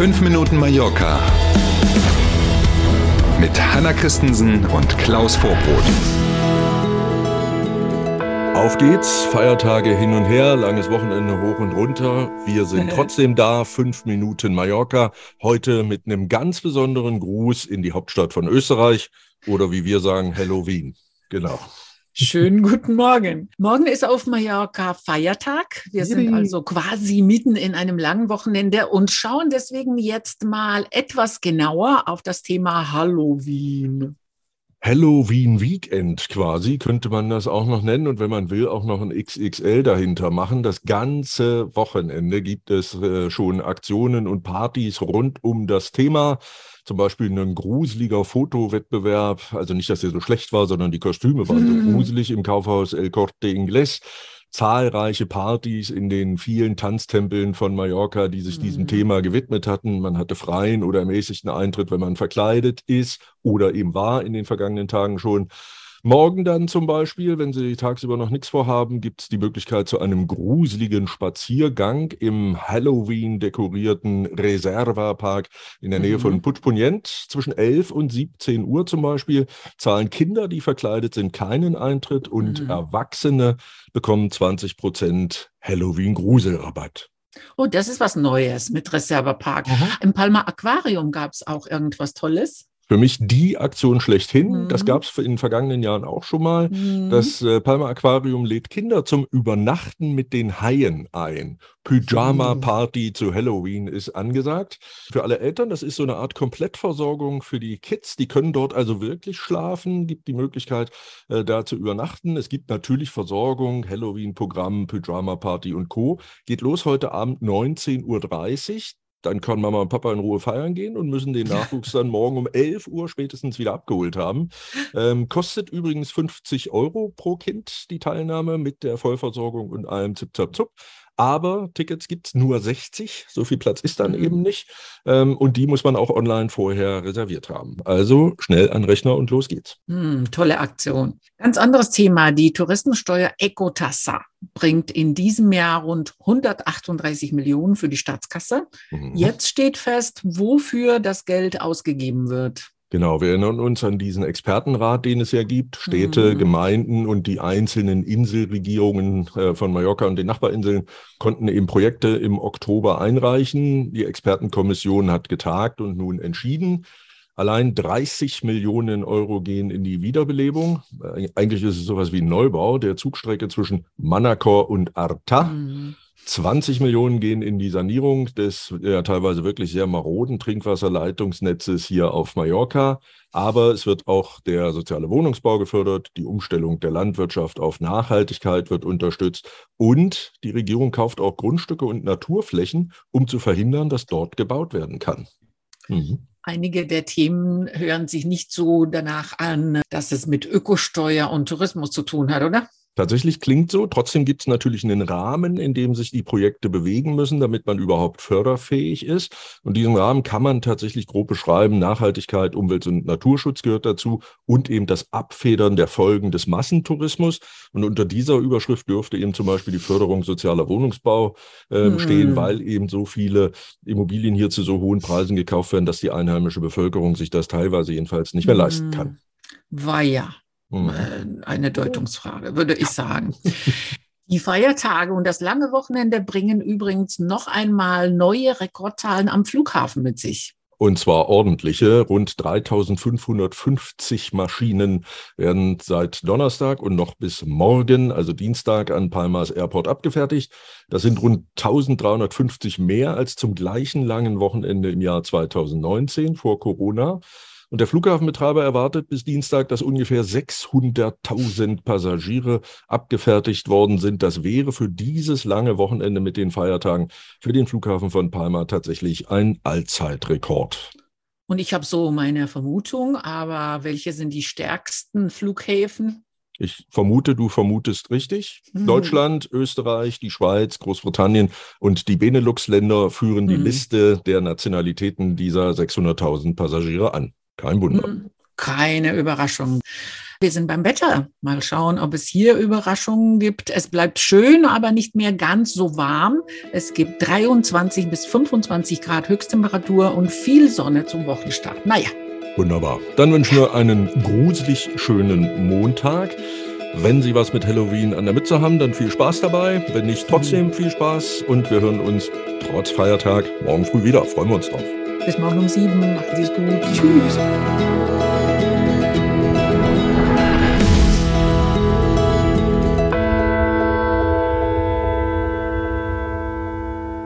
5 Minuten Mallorca mit Hanna Christensen und Klaus Vorbrot. Auf geht's, Feiertage hin und her, langes Wochenende hoch und runter. Wir sind trotzdem da, fünf Minuten Mallorca. Heute mit einem ganz besonderen Gruß in die Hauptstadt von Österreich oder wie wir sagen, Halloween. Genau. Schönen guten Morgen. Morgen ist auf Mallorca Feiertag. Wir sind also quasi mitten in einem langen Wochenende und schauen deswegen jetzt mal etwas genauer auf das Thema Halloween. Halloween Weekend quasi könnte man das auch noch nennen und wenn man will auch noch ein XXL dahinter machen. Das ganze Wochenende gibt es äh, schon Aktionen und Partys rund um das Thema. Zum Beispiel ein gruseliger Fotowettbewerb, also nicht, dass der so schlecht war, sondern die Kostüme waren so Mhm. gruselig im Kaufhaus El Corte Inglés. Zahlreiche Partys in den vielen Tanztempeln von Mallorca, die sich diesem Mhm. Thema gewidmet hatten. Man hatte freien oder ermäßigten Eintritt, wenn man verkleidet ist oder eben war in den vergangenen Tagen schon. Morgen dann zum Beispiel, wenn Sie tagsüber noch nichts vorhaben, gibt es die Möglichkeit zu einem gruseligen Spaziergang im Halloween dekorierten Reserva-Park in der Nähe Mhm. von Puigpunyent. Zwischen 11 und 17 Uhr zum Beispiel zahlen Kinder, die verkleidet sind, keinen Eintritt und Mhm. Erwachsene bekommen 20 Prozent Halloween-Gruselrabatt. Oh, das ist was Neues mit Reservepark. Im Palma Aquarium gab es auch irgendwas Tolles. Für mich die Aktion schlechthin. Mhm. Das gab es in den vergangenen Jahren auch schon mal. Mhm. Das äh, Palma Aquarium lädt Kinder zum Übernachten mit den Haien ein. Pyjama-Party zu Halloween ist angesagt. Für alle Eltern, das ist so eine Art Komplettversorgung für die Kids. Die können dort also wirklich schlafen, gibt die Möglichkeit, äh, da zu übernachten. Es gibt natürlich Versorgung, Halloween-Programm, Pyjama-Party und Co. Geht los heute Abend 19.30 Uhr. Dann kann Mama und Papa in Ruhe feiern gehen und müssen den Nachwuchs dann morgen um 11 Uhr spätestens wieder abgeholt haben. Ähm, kostet übrigens 50 Euro pro Kind die Teilnahme mit der Vollversorgung und allem Zip Zap Zup. Aber Tickets gibt es nur 60, so viel Platz ist dann Mhm. eben nicht. Ähm, und die muss man auch online vorher reserviert haben. Also schnell an Rechner und los geht's. Hm, tolle Aktion. Ganz anderes Thema. Die Touristensteuer Ecotassa bringt in diesem Jahr rund 138 Millionen für die Staatskasse. Mhm. Jetzt steht fest, wofür das Geld ausgegeben wird. Genau, wir erinnern uns an diesen Expertenrat, den es ja gibt. Städte, Mhm. Gemeinden und die einzelnen Inselregierungen äh, von Mallorca und den Nachbarinseln konnten eben Projekte im Oktober einreichen. Die Expertenkommission hat getagt und nun entschieden. Allein 30 Millionen Euro gehen in die Wiederbelebung. Äh, Eigentlich ist es sowas wie ein Neubau der Zugstrecke zwischen Manacor und Arta. Hm. 20 Millionen gehen in die Sanierung des ja, teilweise wirklich sehr maroden Trinkwasserleitungsnetzes hier auf Mallorca. Aber es wird auch der soziale Wohnungsbau gefördert, die Umstellung der Landwirtschaft auf Nachhaltigkeit wird unterstützt und die Regierung kauft auch Grundstücke und Naturflächen, um zu verhindern, dass dort gebaut werden kann. Mhm. Einige der Themen hören sich nicht so danach an, dass es mit Ökosteuer und Tourismus zu tun hat, oder? Tatsächlich klingt so. Trotzdem gibt es natürlich einen Rahmen, in dem sich die Projekte bewegen müssen, damit man überhaupt förderfähig ist. Und diesen Rahmen kann man tatsächlich grob beschreiben. Nachhaltigkeit, Umwelt- und Naturschutz gehört dazu und eben das Abfedern der Folgen des Massentourismus. Und unter dieser Überschrift dürfte eben zum Beispiel die Förderung sozialer Wohnungsbau äh, Hm. stehen, weil eben so viele Immobilien hier zu so hohen Preisen gekauft werden, dass die einheimische Bevölkerung sich das teilweise jedenfalls nicht mehr leisten Hm. kann. War ja. Mhm. Äh, eine Deutungsfrage, würde ich sagen. Die Feiertage und das lange Wochenende bringen übrigens noch einmal neue Rekordzahlen am Flughafen mit sich. Und zwar ordentliche. Rund 3550 Maschinen werden seit Donnerstag und noch bis morgen, also Dienstag, an Palmas Airport abgefertigt. Das sind rund 1350 mehr als zum gleichen langen Wochenende im Jahr 2019 vor Corona. Und der Flughafenbetreiber erwartet bis Dienstag, dass ungefähr 600.000 Passagiere abgefertigt worden sind. Das wäre für dieses lange Wochenende mit den Feiertagen für den Flughafen von Palma tatsächlich ein Allzeitrekord. Und ich habe so meine Vermutung, aber welche sind die stärksten Flughäfen? Ich vermute, du vermutest richtig. Mhm. Deutschland, Österreich, die Schweiz, Großbritannien und die Benelux-Länder führen die Mhm. Liste der Nationalitäten dieser 600.000 Passagiere an. Kein Wunder. Hm, Keine Überraschung. Wir sind beim Wetter. Mal schauen, ob es hier Überraschungen gibt. Es bleibt schön, aber nicht mehr ganz so warm. Es gibt 23 bis 25 Grad Höchsttemperatur und viel Sonne zum Wochenstart. Naja. Wunderbar. Dann wünschen wir einen gruselig schönen Montag. Wenn Sie was mit Halloween an der Mütze haben, dann viel Spaß dabei. Wenn nicht, trotzdem viel Spaß. Und wir hören uns trotz Feiertag morgen früh wieder. Freuen wir uns drauf. Bis morgen um sieben. Sie es gut. Tschüss.